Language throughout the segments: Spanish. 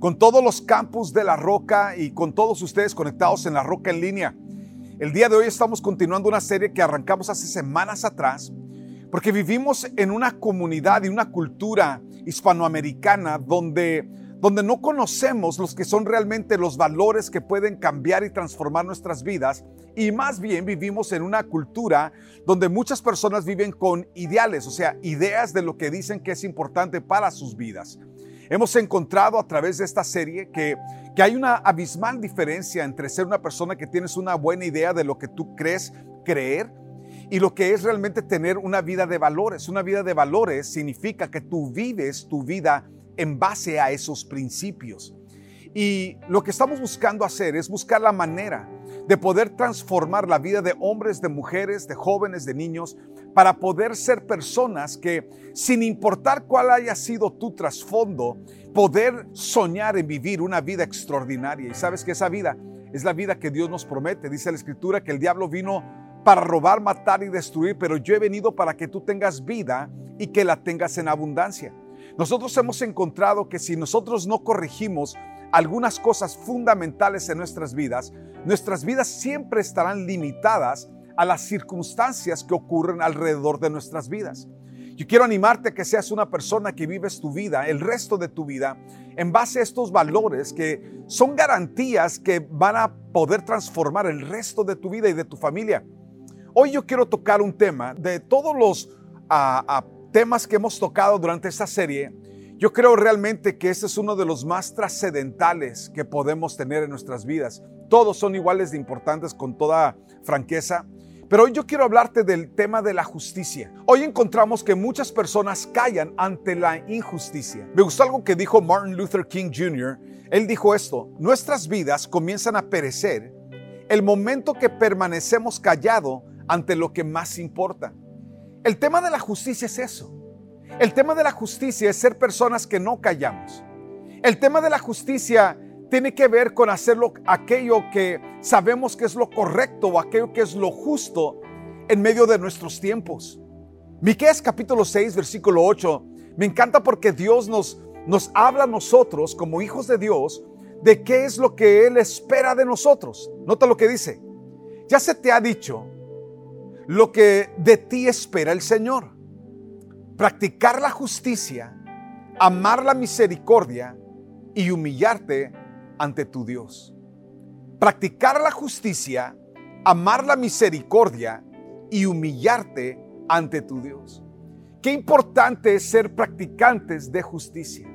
con todos los campus de La Roca y con todos ustedes conectados en La Roca en línea. El día de hoy estamos continuando una serie que arrancamos hace semanas atrás, porque vivimos en una comunidad y una cultura hispanoamericana donde, donde no conocemos los que son realmente los valores que pueden cambiar y transformar nuestras vidas, y más bien vivimos en una cultura donde muchas personas viven con ideales, o sea, ideas de lo que dicen que es importante para sus vidas. Hemos encontrado a través de esta serie que, que hay una abismal diferencia entre ser una persona que tienes una buena idea de lo que tú crees creer y lo que es realmente tener una vida de valores. Una vida de valores significa que tú vives tu vida en base a esos principios. Y lo que estamos buscando hacer es buscar la manera de poder transformar la vida de hombres, de mujeres, de jóvenes, de niños, para poder ser personas que, sin importar cuál haya sido tu trasfondo, poder soñar en vivir una vida extraordinaria. Y sabes que esa vida es la vida que Dios nos promete. Dice la Escritura que el diablo vino para robar, matar y destruir, pero yo he venido para que tú tengas vida y que la tengas en abundancia. Nosotros hemos encontrado que si nosotros no corregimos algunas cosas fundamentales en nuestras vidas, nuestras vidas siempre estarán limitadas a las circunstancias que ocurren alrededor de nuestras vidas. Yo quiero animarte a que seas una persona que vives tu vida, el resto de tu vida, en base a estos valores que son garantías que van a poder transformar el resto de tu vida y de tu familia. Hoy yo quiero tocar un tema de todos los temas que hemos tocado durante esta serie. Yo creo realmente que este es uno de los más trascendentales que podemos tener en nuestras vidas. Todos son iguales de importantes con toda franqueza. Pero hoy yo quiero hablarte del tema de la justicia. Hoy encontramos que muchas personas callan ante la injusticia. Me gustó algo que dijo Martin Luther King Jr. Él dijo esto, nuestras vidas comienzan a perecer el momento que permanecemos callados ante lo que más importa. El tema de la justicia es eso. El tema de la justicia es ser personas que no callamos. El tema de la justicia tiene que ver con hacerlo aquello que sabemos que es lo correcto o aquello que es lo justo en medio de nuestros tiempos. Miqueas capítulo 6, versículo 8, me encanta porque Dios nos, nos habla a nosotros como hijos de Dios de qué es lo que Él espera de nosotros. Nota lo que dice. Ya se te ha dicho lo que de ti espera el Señor. Practicar la justicia, amar la misericordia y humillarte ante tu Dios. Practicar la justicia, amar la misericordia y humillarte ante tu Dios. Qué importante es ser practicantes de justicia.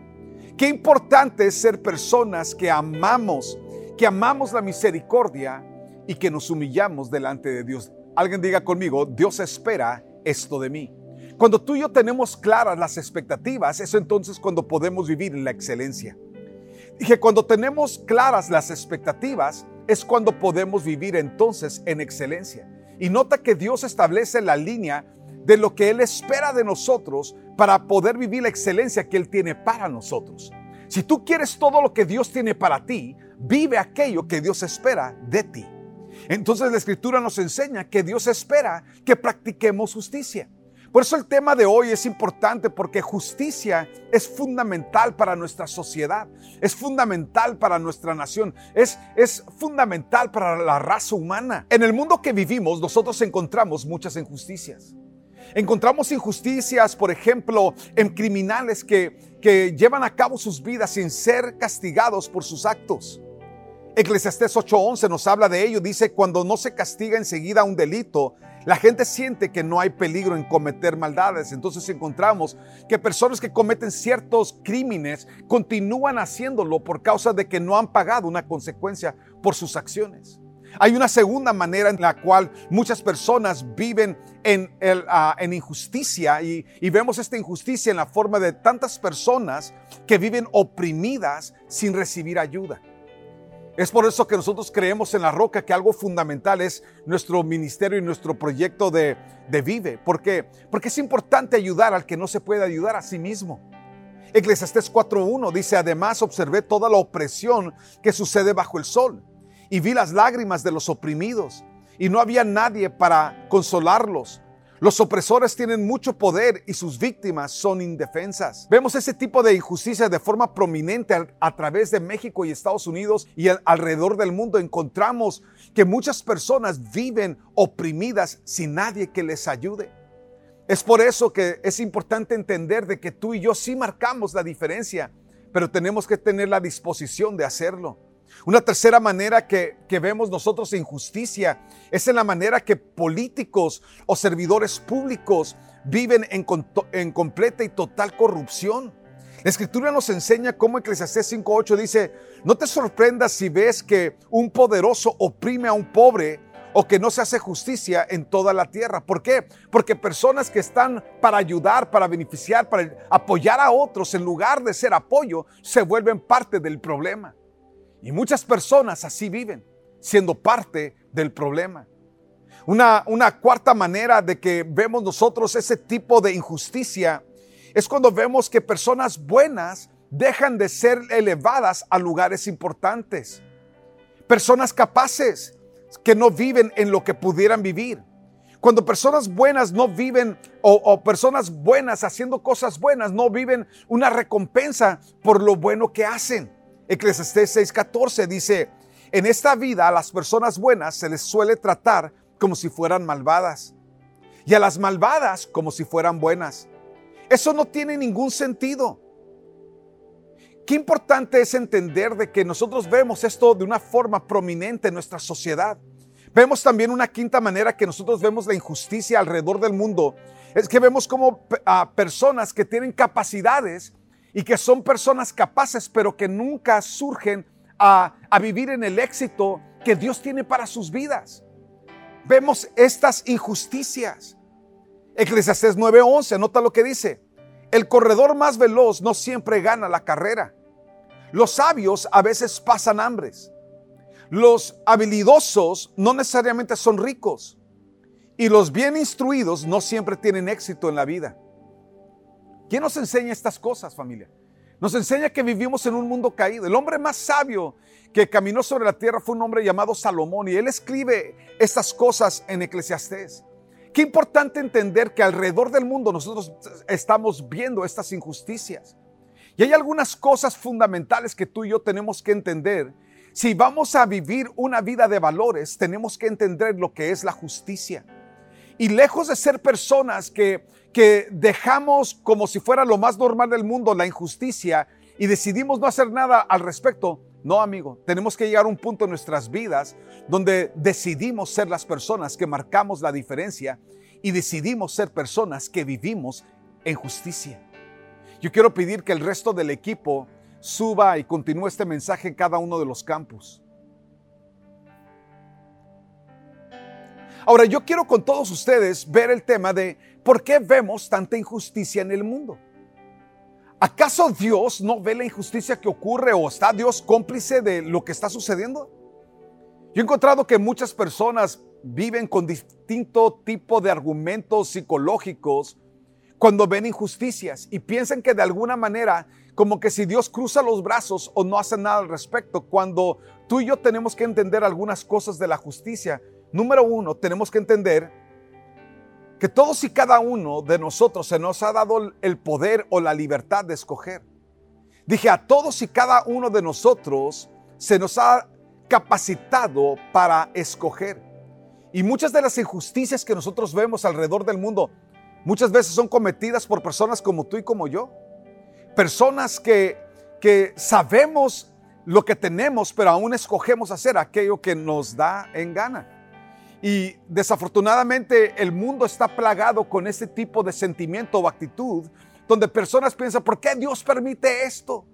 Qué importante es ser personas que amamos, que amamos la misericordia y que nos humillamos delante de Dios. Alguien diga conmigo, Dios espera esto de mí. Cuando tú y yo tenemos claras las expectativas, eso entonces cuando podemos vivir en la excelencia. Dije, cuando tenemos claras las expectativas, es cuando podemos vivir entonces en excelencia. Y nota que Dios establece la línea de lo que Él espera de nosotros para poder vivir la excelencia que Él tiene para nosotros. Si tú quieres todo lo que Dios tiene para ti, vive aquello que Dios espera de ti. Entonces la escritura nos enseña que Dios espera que practiquemos justicia. Por eso el tema de hoy es importante porque justicia es fundamental para nuestra sociedad, es fundamental para nuestra nación, es, es fundamental para la raza humana. En el mundo que vivimos nosotros encontramos muchas injusticias. Encontramos injusticias, por ejemplo, en criminales que, que llevan a cabo sus vidas sin ser castigados por sus actos. Eclesiastés 8:11 nos habla de ello. Dice, cuando no se castiga enseguida un delito, la gente siente que no hay peligro en cometer maldades. Entonces encontramos que personas que cometen ciertos crímenes continúan haciéndolo por causa de que no han pagado una consecuencia por sus acciones. Hay una segunda manera en la cual muchas personas viven en, ah, injusticia y, y vemos esta injusticia en la forma de tantas personas que viven oprimidas sin recibir ayuda. Es por eso que nosotros creemos en la roca que algo fundamental es nuestro ministerio y nuestro proyecto de, Vive. ¿Por qué? Porque es importante ayudar al que no se puede ayudar a sí mismo. Eclesiastés 4.1 dice, además observé toda la opresión que sucede bajo el sol y vi las lágrimas de los oprimidos y no había nadie para consolarlos. Los opresores tienen mucho poder y sus víctimas son indefensas. Vemos ese tipo de injusticia de forma prominente a, través de México y Estados Unidos y alrededor del mundo. Encontramos que muchas personas viven oprimidas sin nadie que les ayude. Es por eso que es importante entender de que tú y yo sí marcamos la diferencia, pero tenemos que tener la disposición de hacerlo. Una tercera manera que, vemos nosotros injusticia es en la manera que políticos o servidores públicos viven en, completa y total corrupción. La escritura nos enseña cómo Eclesiastés 5.8 dice, no te sorprendas si ves que un poderoso oprime a un pobre o que no se hace justicia en toda la tierra. ¿Por qué? Porque personas que están para ayudar, para beneficiar, para apoyar a otros, en lugar de ser apoyo, se vuelven parte del problema. Y muchas personas así viven, siendo parte del problema. Una, cuarta manera de que vemos nosotros ese tipo de injusticia es cuando vemos que personas buenas dejan de ser elevadas a lugares importantes. Personas capaces que no viven en lo que pudieran vivir. Cuando personas buenas no viven o, o, personas buenas haciendo cosas buenas no viven una recompensa por lo bueno que hacen. Eclesiastés 6:14 dice, en esta vida a las personas buenas se les suele tratar como si fueran malvadas y a las malvadas como si fueran buenas. Eso no tiene ningún sentido. Qué importante es entender de que nosotros vemos esto de una forma prominente en nuestra sociedad. Vemos también una quinta manera que nosotros vemos la injusticia alrededor del mundo. Es que vemos como a personas que tienen capacidades y que son personas capaces, pero que nunca surgen a, vivir en el éxito que Dios tiene para sus vidas. Vemos estas injusticias. Eclesiastés 9:11, nota lo que dice. El corredor más veloz no siempre gana la carrera. Los sabios a veces pasan hambres. Los habilidosos no necesariamente son ricos. Y los bien instruidos no siempre tienen éxito en la vida. ¿Quién nos enseña estas cosas, familia? Nos enseña que vivimos en un mundo caído. El hombre más sabio que caminó sobre la tierra fue un hombre llamado Salomón y él escribe estas cosas en Eclesiastés. Qué importante entender que alrededor del mundo nosotros estamos viendo estas injusticias. Y hay algunas cosas fundamentales que tú y yo tenemos que entender. Si vamos a vivir una vida de valores, tenemos que entender lo que es la justicia. Y lejos de ser personas que que dejamos como si fuera lo más normal del mundo la injusticia y decidimos no hacer nada al respecto. No, amigo, tenemos que llegar a un punto en nuestras vidas donde decidimos ser las personas que marcamos la diferencia y decidimos ser personas que vivimos en justicia. Yo quiero pedir que el resto del equipo suba y continúe este mensaje en cada uno de los campos. Ahora, yo quiero con todos ustedes ver el tema de ¿por qué vemos tanta injusticia en el mundo? ¿Acaso Dios no ve la injusticia que ocurre o está Dios cómplice de lo que está sucediendo? Yo he encontrado que muchas personas viven con distinto tipo de argumentos psicológicos cuando ven injusticias y piensan que de alguna manera como que si Dios cruza los brazos o no hace nada al respecto, cuando tú y yo tenemos que entender algunas cosas de la justicia. Número uno, tenemos que entender que todos y cada uno de nosotros se nos ha dado el poder o la libertad de escoger. Dije, a todos y cada uno de nosotros se nos ha capacitado para escoger. Y muchas de las injusticias que nosotros vemos alrededor del mundo, muchas veces son cometidas por personas como tú y como yo. Personas que, que sabemos lo que tenemos, pero aún escogemos hacer aquello que nos da en gana. Y desafortunadamente el mundo está plagado con ese tipo de sentimiento o actitud donde personas piensan, ¿por qué Dios permite esto?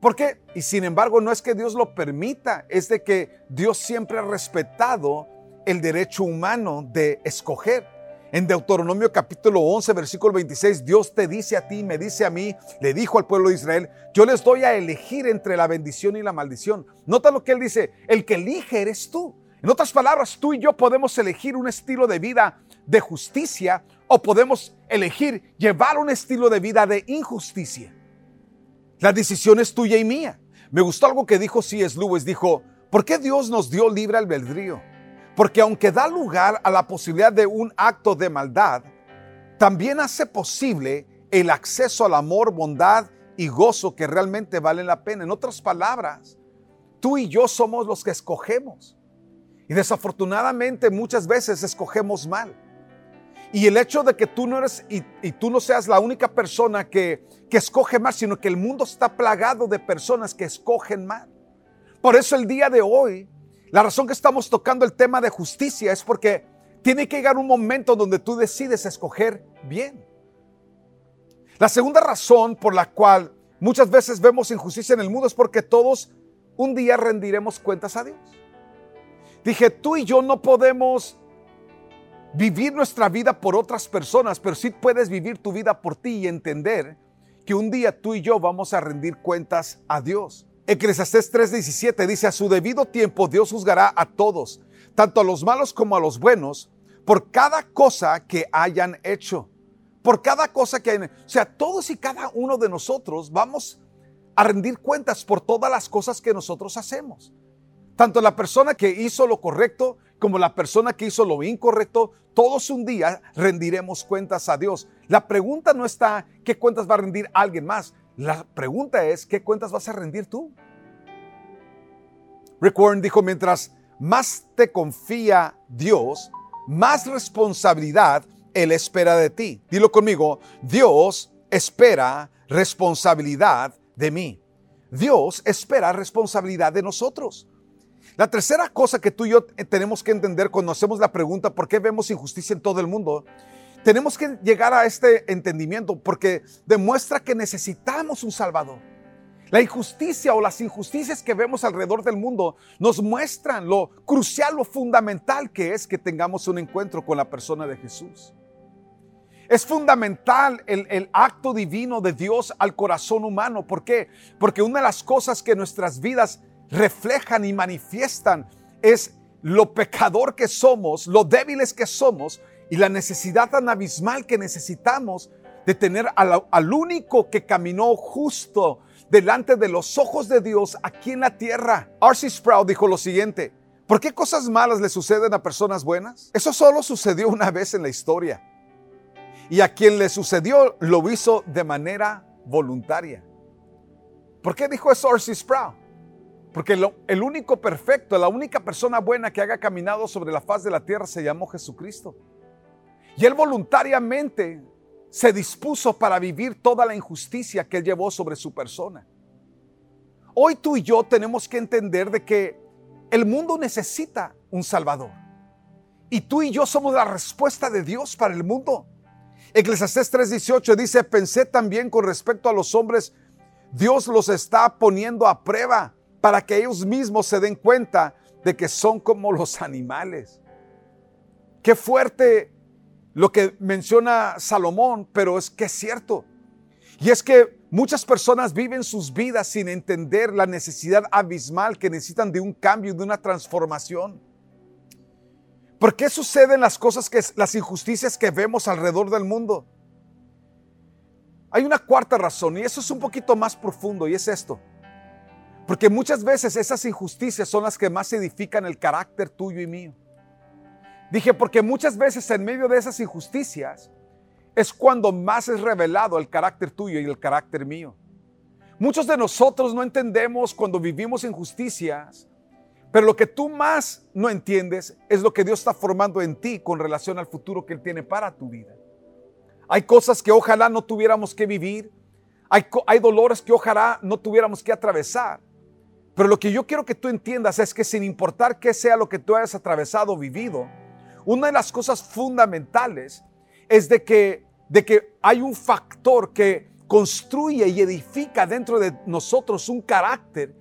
¿Por qué? Y sin embargo no es que Dios lo permita, es de que Dios siempre ha respetado el derecho humano de escoger. En Deuteronomio capítulo 11, versículo 26, Dios te dice a ti, me dice a mí, le dijo al pueblo de Israel, yo les doy a elegir entre la bendición y la maldición. Nota lo que él dice, el que elige eres tú. En otras palabras, tú y yo podemos elegir un estilo de vida de justicia o podemos elegir llevar un estilo de vida de injusticia. La decisión es tuya y mía. Me gustó algo que dijo C.S. Lewis, dijo, ¿por qué Dios nos dio libre albedrío? Porque aunque da lugar a la posibilidad de un acto de maldad, también hace posible el acceso al amor, bondad y gozo que realmente valen la pena. En otras palabras, tú y yo somos los que escogemos. Y desafortunadamente muchas veces escogemos mal. Y el hecho de que tú no eres y, tú no seas la única persona que, que escoge mal, sino que el mundo está plagado de personas que escogen mal. Por eso el día de hoy la razón que estamos tocando el tema de justicia es porque tiene que llegar un momento donde tú decides escoger bien. La segunda razón por la cual muchas veces vemos injusticia en el mundo es porque todos un día rendiremos cuentas a Dios. Dije, tú y yo no podemos vivir nuestra vida por otras personas, pero sí puedes vivir tu vida por ti y entender que un día tú y yo vamos a rendir cuentas a Dios. Eclesiastés 3:17 dice, a su debido tiempo Dios juzgará a todos, tanto a los malos como a los buenos, por cada cosa que hayan hecho. Por cada cosa que hayan O sea, todos y cada uno de nosotros vamos a rendir cuentas por todas las cosas que nosotros hacemos. Tanto la persona que hizo lo correcto como la persona que hizo lo incorrecto, todos un día rendiremos cuentas a Dios. La pregunta no está qué cuentas va a rendir alguien más. La pregunta es, ¿qué cuentas vas a rendir tú? Rick Warren dijo, mientras más te confía Dios, más responsabilidad Él espera de ti. Dilo conmigo, Dios espera responsabilidad de mí. Dios espera responsabilidad de nosotros. La tercera cosa que tú y yo tenemos que entender cuando hacemos la pregunta, ¿por qué vemos injusticia en todo el mundo? Tenemos que llegar a este entendimiento porque demuestra que necesitamos un Salvador. La injusticia o las injusticias que vemos alrededor del mundo nos muestran lo crucial, lo fundamental que es que tengamos un encuentro con la persona de Jesús. Es fundamental el, el, acto divino de Dios al corazón humano. ¿Por qué? Porque una de las cosas que nuestras vidas reflejan y manifiestan es lo pecador que somos, lo débiles que somos y la necesidad tan abismal que necesitamos de tener al, único que caminó justo delante de los ojos de Dios aquí en la tierra. R.C. Sproul dijo lo siguiente, ¿por qué cosas malas le suceden a personas buenas? Eso solo sucedió una vez en la historia. Y a quien le sucedió lo hizo de manera voluntaria. ¿Por qué dijo eso R.C. Sproul? Porque el único perfecto, la única persona buena que haya caminado sobre la faz de la tierra se llamó Jesucristo. Y él voluntariamente se dispuso para vivir toda la injusticia que él llevó sobre su persona. Hoy tú y yo tenemos que entender de que el mundo necesita un Salvador. Y tú y yo somos la respuesta de Dios para el mundo. Eclesiastés 3:18 dice, pensé también con respecto a los hombres, Dios los está poniendo a prueba para que ellos mismos se den cuenta de que son como los animales. Qué fuerte lo que menciona Salomón, pero es que es cierto. Y es que muchas personas viven sus vidas sin entender la necesidad abismal que necesitan de un cambio, de una transformación. ¿Por qué suceden las cosas que las injusticias que vemos alrededor del mundo? Hay una cuarta razón y eso es un poquito más profundo y es esto. Porque muchas veces esas injusticias son las que más edifican el carácter tuyo y mío. Dije, porque muchas veces en medio de esas injusticias es cuando más es revelado el carácter tuyo y el carácter mío. Muchos de nosotros no entendemos cuando vivimos injusticias, pero lo que tú más no entiendes es lo que Dios está formando en ti con relación al futuro que Él tiene para tu vida. Hay cosas que ojalá no tuviéramos que vivir, hay, hay dolores que ojalá no tuviéramos que atravesar. Pero lo que yo quiero que tú entiendas es que sin importar qué sea lo que tú hayas atravesado o vivido, una de las cosas fundamentales es de que, de que hay un factor que construye y edifica dentro de nosotros un carácter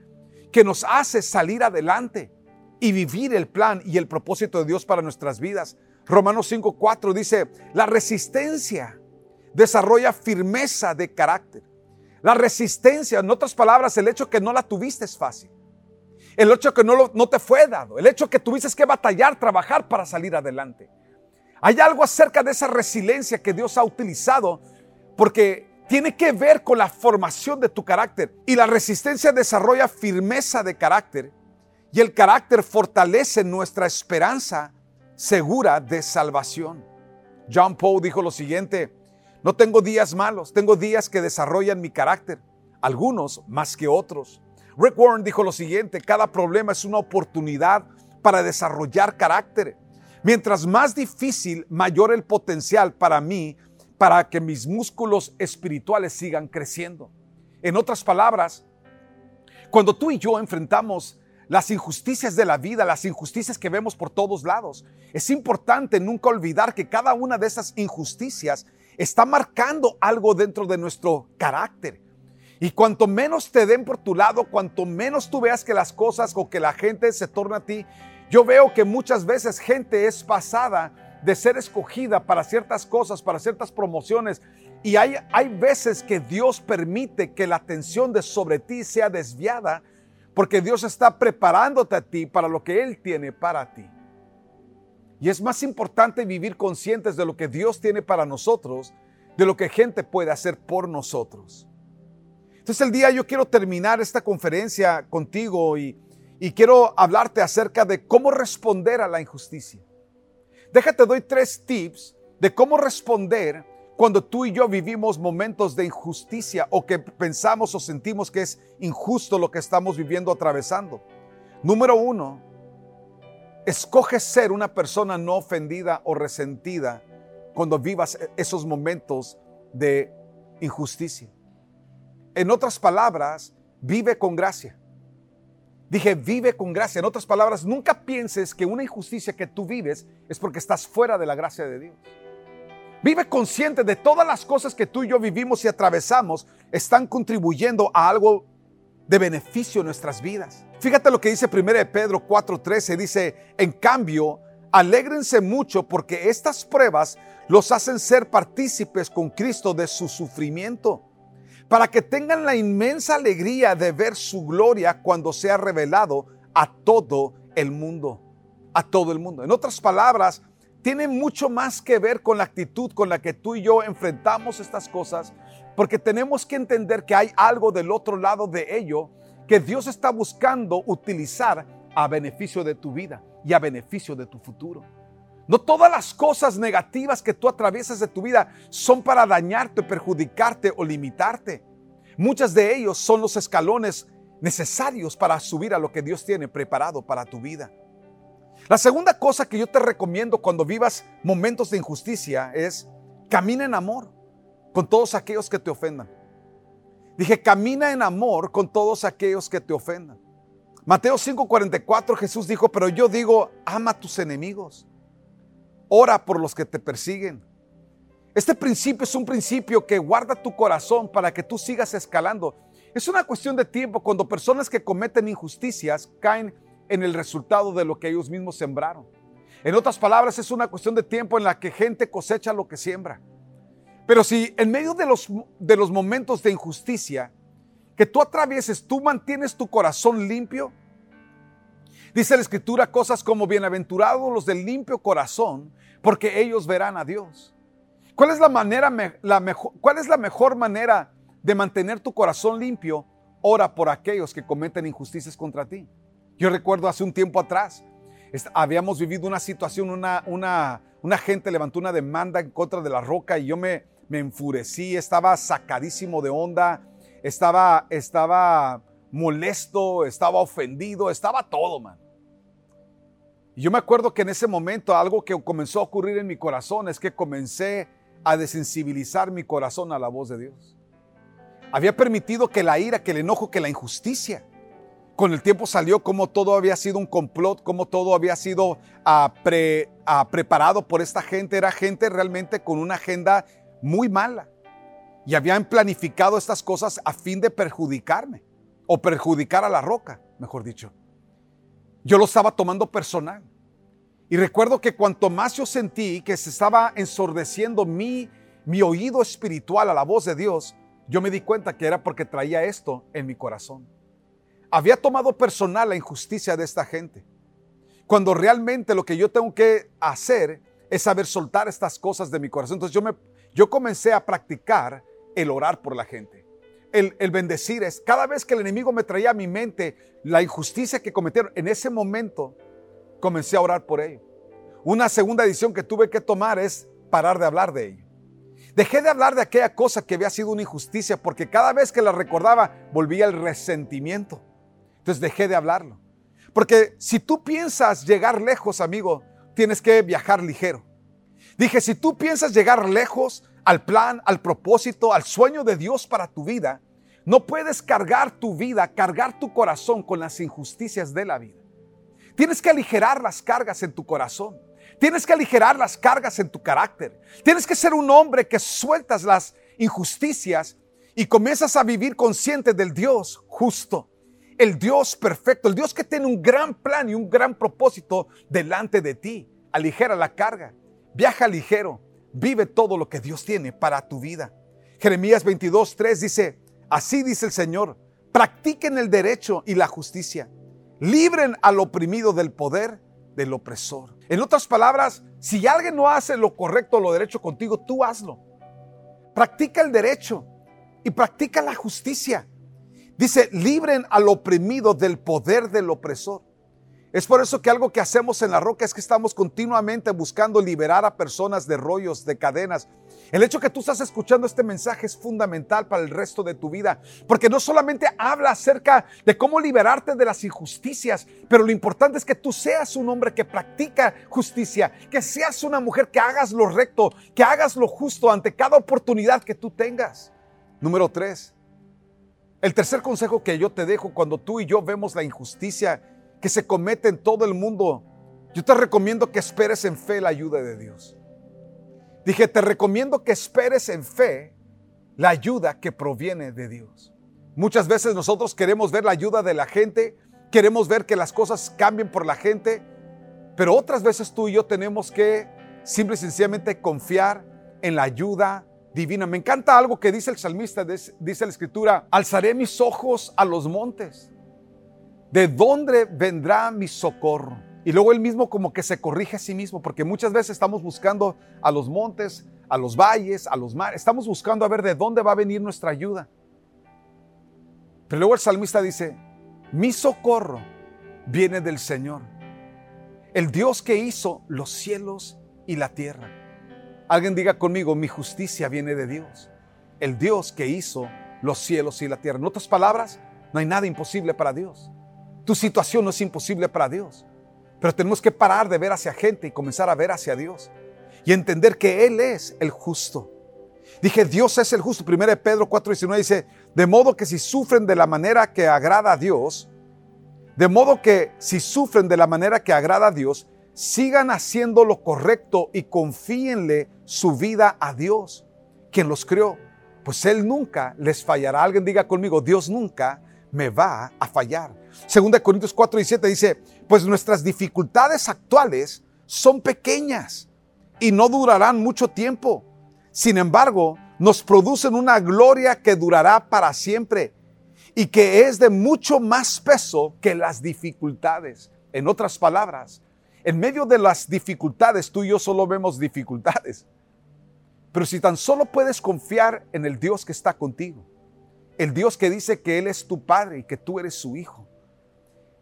que nos hace salir adelante y vivir el plan y el propósito de Dios para nuestras vidas. Romanos 5.4 dice, la resistencia desarrolla firmeza de carácter. La resistencia, en otras palabras, el hecho que no la tuviste es fácil. El hecho que no, te fue dado. El hecho que tuviste que batallar, trabajar para salir adelante. Hay algo acerca de esa resiliencia que Dios ha utilizado porque tiene que ver con la formación de tu carácter. Y la resistencia desarrolla firmeza de carácter y el carácter fortalece nuestra esperanza segura de salvación. John Paul dijo lo siguiente, no tengo días malos, tengo días que desarrollan mi carácter, algunos más que otros. Rick Warren dijo lo siguiente, cada problema es una oportunidad para desarrollar carácter. Mientras más difícil, mayor el potencial para mí para que mis músculos espirituales sigan creciendo. En otras palabras, cuando tú y yo enfrentamos las injusticias de la vida, las injusticias que vemos por todos lados, es importante nunca olvidar que cada una de esas injusticias está marcando algo dentro de nuestro carácter. Y cuanto menos te den por tu lado, cuanto menos tú veas que las cosas o que la gente se torna a ti, yo veo que muchas veces gente es pasada de ser escogida para ciertas cosas, para ciertas promociones. Y hay, hay veces que Dios permite que la atención de sobre ti sea desviada porque Dios está preparándote a ti para lo que Él tiene para ti. Y es más importante vivir conscientes de lo que Dios tiene para nosotros, de lo que gente puede hacer por nosotros. Entonces el día yo quiero terminar esta conferencia contigo y, y quiero hablarte acerca de cómo responder a la injusticia. Déjate, doy tres tips de cómo responder cuando tú y yo vivimos momentos de injusticia o que pensamos o sentimos que es injusto lo que estamos viviendo atravesando. Número uno, escoge ser una persona no ofendida o resentida cuando vivas e-, esos momentos de injusticia. En otras palabras, vive con gracia. Dije, vive con gracia. En otras palabras, nunca pienses que una injusticia que tú vives es porque estás fuera de la gracia de Dios. Vive consciente de todas las cosas que tú y yo vivimos y atravesamos están contribuyendo a algo de beneficio en nuestras vidas. Fíjate lo que dice 1 Pedro 4:13, dice, en cambio, alégrense mucho porque estas pruebas los hacen ser partícipes con Cristo de su sufrimiento, para que tengan la inmensa alegría de ver su gloria cuando sea revelado a todo el mundo, a todo el mundo. En otras palabras, tiene mucho más que ver con la actitud con la que tú y yo enfrentamos estas cosas, porque tenemos que entender que hay algo del otro lado de ello que Dios está buscando utilizar a beneficio de tu vida y a beneficio de tu futuro. No todas las cosas negativas que tú atraviesas de tu vida son para dañarte, perjudicarte o limitarte. Muchas de ellos son los escalones necesarios para subir a lo que Dios tiene preparado para tu vida. La segunda cosa que yo te recomiendo cuando vivas momentos de injusticia es camina en amor con todos aquellos que te ofendan. Dije, camina en amor con todos aquellos que te ofendan. Mateo 5:44 Jesús dijo, pero yo digo, ama a tus enemigos, ora por los que te persiguen. Este principio es un principio que guarda tu corazón para que tú sigas escalando. Es una cuestión de tiempo cuando personas que cometen injusticias caen en el resultado de lo que ellos mismos sembraron. En otras palabras, es una cuestión de tiempo en la que gente cosecha lo que siembra. Pero si en medio de los, de los momentos de injusticia que tú atravieses, tú mantienes tu corazón limpio, dice la escritura cosas como bienaventurados los del limpio corazón, porque ellos verán a Dios. ¿Cuál es la manera, la mejor, cuál es la mejor manera de mantener tu corazón limpio? Ora por aquellos que cometen injusticias contra ti. Yo recuerdo hace un tiempo atrás, habíamos vivido una situación, una, gente levantó una demanda en contra de la roca y yo me, me enfurecí, estaba sacadísimo de onda, estaba, estaba molesto, estaba ofendido, estaba todo, man. Y yo me acuerdo que en ese momento algo que comenzó a ocurrir en mi corazón es que comencé a desensibilizar mi corazón a la voz de Dios. Había permitido que la ira, que el enojo, que la injusticia con el tiempo salió como todo había sido un complot, como todo había sido ah, ah, preparado por esta gente. Era gente realmente con una agenda muy mala. Y habían planificado estas cosas a fin de perjudicarme o perjudicar a la roca, mejor dicho. Yo lo estaba tomando personal. Y recuerdo que cuanto más yo sentí que se estaba ensordeciendo mi, mi oído espiritual a la voz de Dios, yo me di cuenta que era porque traía esto en mi corazón. Había tomado personal la injusticia de esta gente. Cuando realmente lo que yo tengo que hacer es saber soltar estas cosas de mi corazón. Entonces yo, me, yo comencé a practicar el orar por la gente. El, el, bendecir es, cada vez que el enemigo me traía a mi mente la injusticia que cometieron, en ese momento comencé a orar por ello. Una segunda decisión que tuve que tomar es parar de hablar de ello. Dejé de hablar de aquella cosa que había sido una injusticia porque cada vez que la recordaba volvía el resentimiento. Entonces dejé de hablarlo. Porque si tú piensas llegar lejos, amigo, tienes que viajar ligero. Dije, si tú piensas llegar lejos al plan, al propósito, al sueño de Dios para tu vida, no puedes cargar tu vida, cargar tu corazón con las injusticias de la vida. Tienes que aligerar las cargas en tu corazón. Tienes que aligerar las cargas en tu carácter. Tienes que ser un hombre que sueltas las injusticias y comienzas a vivir consciente del Dios justo el Dios perfecto, el Dios que tiene un gran plan y un gran propósito delante de ti. Aligera la carga, viaja ligero, vive todo lo que Dios tiene para tu vida. Jeremías 22, 3 dice, así dice el Señor, practiquen el derecho y la justicia, libren al oprimido del poder del opresor. En otras palabras, si alguien no hace lo correcto o lo derecho contigo, tú hazlo. Practica el derecho y practica la justicia. Dice, libren al oprimido del poder del opresor. Es por eso que algo que hacemos en la roca es que estamos continuamente buscando liberar a personas de rollos, de cadenas. El hecho que tú estás escuchando este mensaje es fundamental para el resto de tu vida, porque no solamente habla acerca de cómo liberarte de las injusticias, pero lo importante es que tú seas un hombre que practica justicia, que seas una mujer que hagas lo recto, que hagas lo justo ante cada oportunidad que tú tengas. Número tres, el tercer consejo que yo te dejo cuando tú y yo vemos la injusticia que se comete en todo el mundo, yo te recomiendo que esperes en fe la ayuda de Dios. Dije, te recomiendo que esperes en fe la ayuda que proviene de Dios. Muchas veces nosotros queremos ver la ayuda de la gente, queremos ver que las cosas cambien por la gente, pero otras veces tú y yo tenemos que simple y sencillamente confiar en la ayuda divina. Me encanta algo que dice el salmista, dice la escritura, alzaré mis ojos a los montes. ¿De dónde vendrá mi socorro? Y luego él mismo como que se corrige a sí mismo, porque muchas veces estamos buscando a los montes, a los valles, a los mares, estamos buscando a ver de dónde va a venir nuestra ayuda. Pero luego el salmista dice, mi socorro viene del Señor, el Dios que hizo los cielos y la tierra. Alguien diga conmigo, mi justicia viene de Dios, el Dios que hizo los cielos y la tierra. En otras palabras, no hay nada imposible para Dios. Tu situación no es imposible para Dios, pero tenemos que parar de ver hacia gente y comenzar a ver hacia Dios y entender que Él es el justo. Dije, Dios es el justo. 1 Pedro 4:19 dice, de modo que si sufren de la manera que agrada a Dios, de modo que si sufren de la manera que agrada a Dios, sigan haciendo lo correcto y confíenle su vida a Dios, quien los creó. Pues Él nunca les fallará. Alguien diga conmigo, Dios nunca me va a fallar. Segunda Corintios 4 y 7 dice, pues nuestras dificultades actuales son pequeñas y no durarán mucho tiempo. Sin embargo, nos producen una gloria que durará para siempre y que es de mucho más peso que las dificultades. En otras palabras, en medio de las dificultades, tú y yo solo vemos dificultades. Pero si tan solo puedes confiar en el Dios que está contigo, el Dios que dice que Él es tu Padre y que tú eres su Hijo,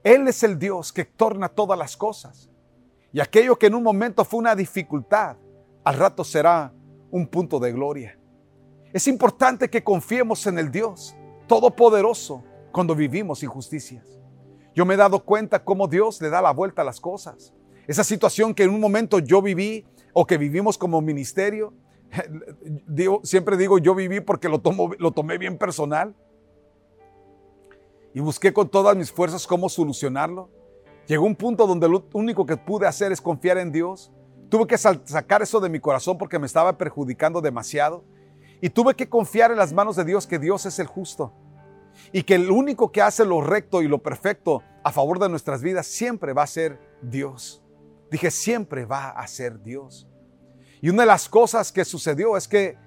Él es el Dios que torna todas las cosas. Y aquello que en un momento fue una dificultad, al rato será un punto de gloria. Es importante que confiemos en el Dios Todopoderoso cuando vivimos injusticias. Yo me he dado cuenta cómo Dios le da la vuelta a las cosas. Esa situación que en un momento yo viví o que vivimos como ministerio, siempre digo yo viví porque lo, tomo, lo tomé bien personal y busqué con todas mis fuerzas cómo solucionarlo. Llegó un punto donde lo único que pude hacer es confiar en Dios. Tuve que sacar eso de mi corazón porque me estaba perjudicando demasiado. Y tuve que confiar en las manos de Dios que Dios es el justo. Y que el único que hace lo recto y lo perfecto a favor de nuestras vidas siempre va a ser Dios. Dije, siempre va a ser Dios. Y una de las cosas que sucedió es que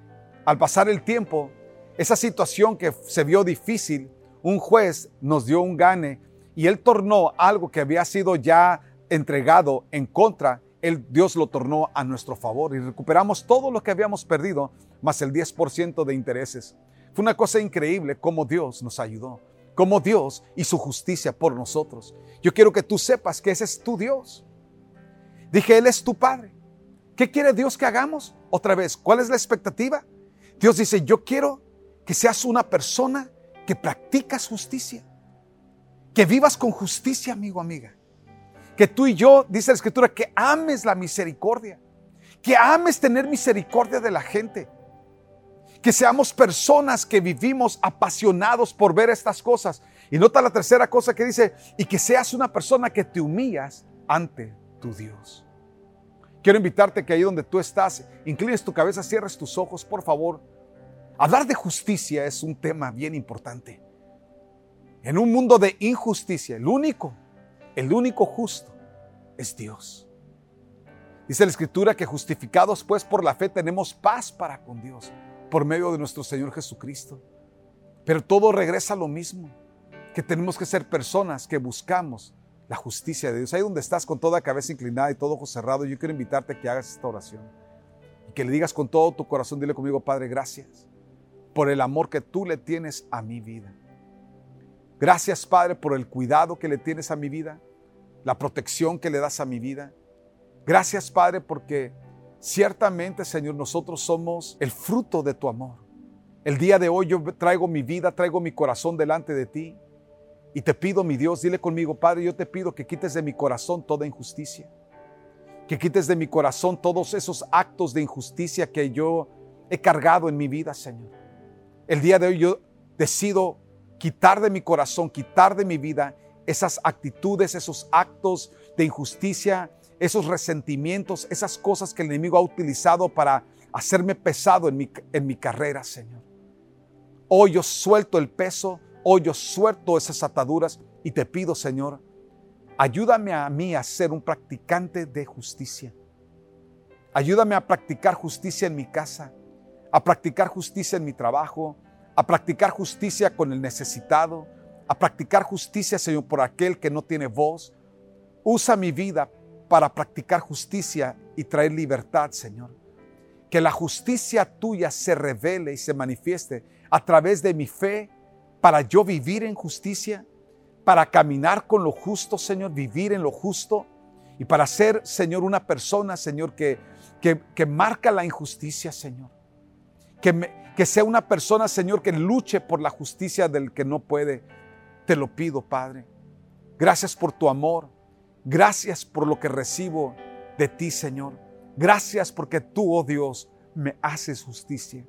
al pasar el tiempo, esa situación que se vio difícil, un juez nos dio un gane y él tornó algo que había sido ya entregado en contra, el Dios lo tornó a nuestro favor y recuperamos todo lo que habíamos perdido, más el 10% de intereses. Fue una cosa increíble cómo Dios nos ayudó, cómo Dios y su justicia por nosotros. Yo quiero que tú sepas que ese es tu Dios. Dije, Él es tu Padre. ¿Qué quiere Dios que hagamos? Otra vez, ¿cuál es la expectativa? Dios dice, yo quiero que seas una persona que practicas justicia, que vivas con justicia, amigo, amiga. Que tú y yo, dice la escritura, que ames la misericordia, que ames tener misericordia de la gente, que seamos personas que vivimos apasionados por ver estas cosas. Y nota la tercera cosa que dice, y que seas una persona que te humillas ante Dios. Quiero invitarte que ahí donde tú estás, inclines tu cabeza, cierres tus ojos, por favor. Hablar de justicia es un tema bien importante. En un mundo de injusticia, el único, el único justo es Dios. Dice la escritura que justificados pues por la fe tenemos paz para con Dios por medio de nuestro Señor Jesucristo. Pero todo regresa a lo mismo, que tenemos que ser personas que buscamos la justicia de Dios. Ahí donde estás con toda cabeza inclinada y todo ojo cerrado, yo quiero invitarte a que hagas esta oración. Y que le digas con todo tu corazón, dile conmigo, Padre, gracias por el amor que tú le tienes a mi vida. Gracias, Padre, por el cuidado que le tienes a mi vida, la protección que le das a mi vida. Gracias, Padre, porque ciertamente, Señor, nosotros somos el fruto de tu amor. El día de hoy yo traigo mi vida, traigo mi corazón delante de ti. Y te pido, mi Dios, dile conmigo, Padre, yo te pido que quites de mi corazón toda injusticia. Que quites de mi corazón todos esos actos de injusticia que yo he cargado en mi vida, Señor. El día de hoy yo decido quitar de mi corazón, quitar de mi vida esas actitudes, esos actos de injusticia, esos resentimientos, esas cosas que el enemigo ha utilizado para hacerme pesado en mi, en mi carrera, Señor. Hoy yo suelto el peso Hoy yo suelto esas ataduras y te pido, Señor, ayúdame a mí a ser un practicante de justicia. Ayúdame a practicar justicia en mi casa, a practicar justicia en mi trabajo, a practicar justicia con el necesitado, a practicar justicia, Señor, por aquel que no tiene voz. Usa mi vida para practicar justicia y traer libertad, Señor. Que la justicia tuya se revele y se manifieste a través de mi fe para yo vivir en justicia, para caminar con lo justo, Señor, vivir en lo justo y para ser, Señor, una persona, Señor, que, que, marca la injusticia, Señor. Que, que sea una persona, Señor, que luche por la justicia del que no puede. Te lo pido, Padre. Gracias por tu amor. Gracias por lo que recibo de ti, Señor. Gracias porque tú, oh Dios, me haces justicia.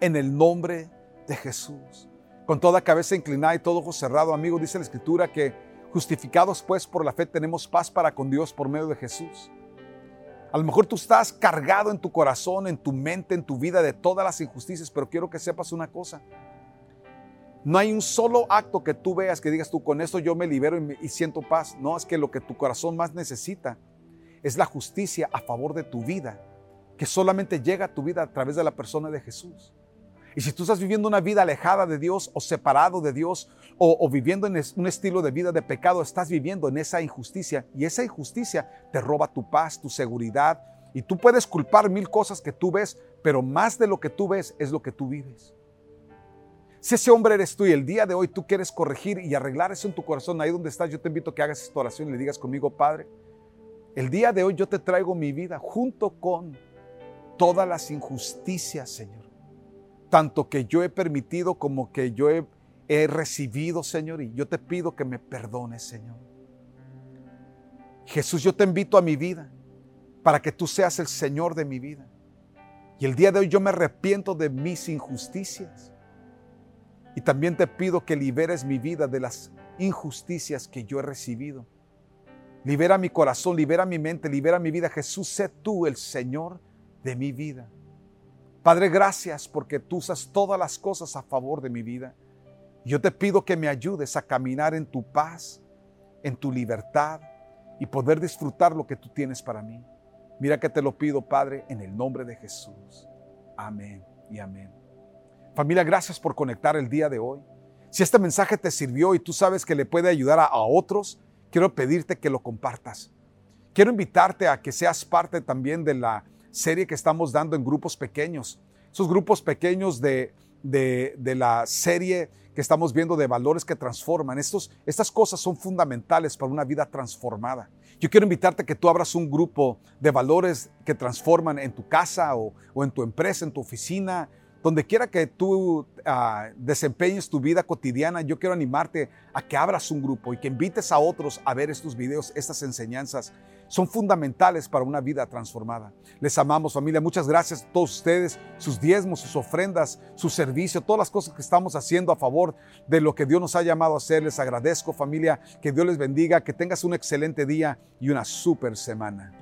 En el nombre de Jesús con toda cabeza inclinada y todo ojo cerrado, amigo, dice la Escritura que justificados pues por la fe tenemos paz para con Dios por medio de Jesús. A lo mejor tú estás cargado en tu corazón, en tu mente, en tu vida de todas las injusticias, pero quiero que sepas una cosa. No hay un solo acto que tú veas que digas tú, con esto yo me libero y, y siento paz. No, es que lo que tu corazón más necesita es la justicia a favor de tu vida, que solamente llega a tu vida a través de la persona de Jesús. Y si tú estás viviendo una vida alejada de Dios o separado de Dios o, viviendo en un estilo de vida de pecado, estás viviendo en esa injusticia y esa injusticia te roba tu paz, tu seguridad y tú puedes culpar mil cosas que tú ves, pero más de lo que tú ves es lo que tú vives. Si ese hombre eres tú y el día de hoy tú quieres corregir y arreglar eso en tu corazón, ahí donde estás, yo te invito a que hagas esta oración y le digas conmigo, Padre, el día de hoy yo te traigo mi vida junto con todas las injusticias, Señor tanto que yo he permitido como que yo he, recibido, Señor, y yo te pido que me perdones, Señor. Jesús, yo te invito a mi vida para que tú seas el Señor de mi vida. Y el día de hoy yo me arrepiento de mis injusticias. Y también te pido que liberes mi vida de las injusticias que yo he recibido. Libera mi corazón, libera mi mente, libera mi vida. Jesús, sé tú el Señor de mi vida. Padre, gracias porque tú usas todas las cosas a favor de mi vida. Yo te pido que me ayudes a caminar en tu paz, en tu libertad, y poder disfrutar lo que tú tienes para mí. Mira que te lo pido, Padre, en el nombre de Jesús. Amén y amén. Familia, gracias por conectar el día de hoy. Si este mensaje te sirvió y tú sabes que le puede ayudar a, otros, quiero pedirte que lo compartas. Quiero invitarte a que seas parte también de la serie que estamos dando en grupos pequeños. Esos grupos pequeños de, de, la serie que estamos viendo de valores que transforman. Estos, estas cosas son fundamentales para una vida transformada. Yo quiero invitarte a que tú abras un grupo de valores que transforman en tu casa o, o en tu empresa, en tu oficina, donde quiera que tú ah, desempeñes tu vida cotidiana, yo quiero animarte a que abras un grupo y que invites a otros a ver estos videos, estas enseñanzas. Son fundamentales para una vida transformada. Les amamos familia. Muchas gracias a todos ustedes, sus diezmos, sus ofrendas, su servicio, todas las cosas que estamos haciendo a favor de lo que Dios nos ha llamado a hacer. Les agradezco familia. Que Dios les bendiga. Que tengas un excelente día y una super semana.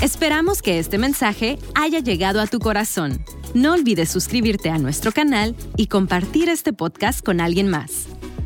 Esperamos que este mensaje haya llegado a tu corazón. No olvides suscribirte a nuestro canal y compartir este podcast con alguien más.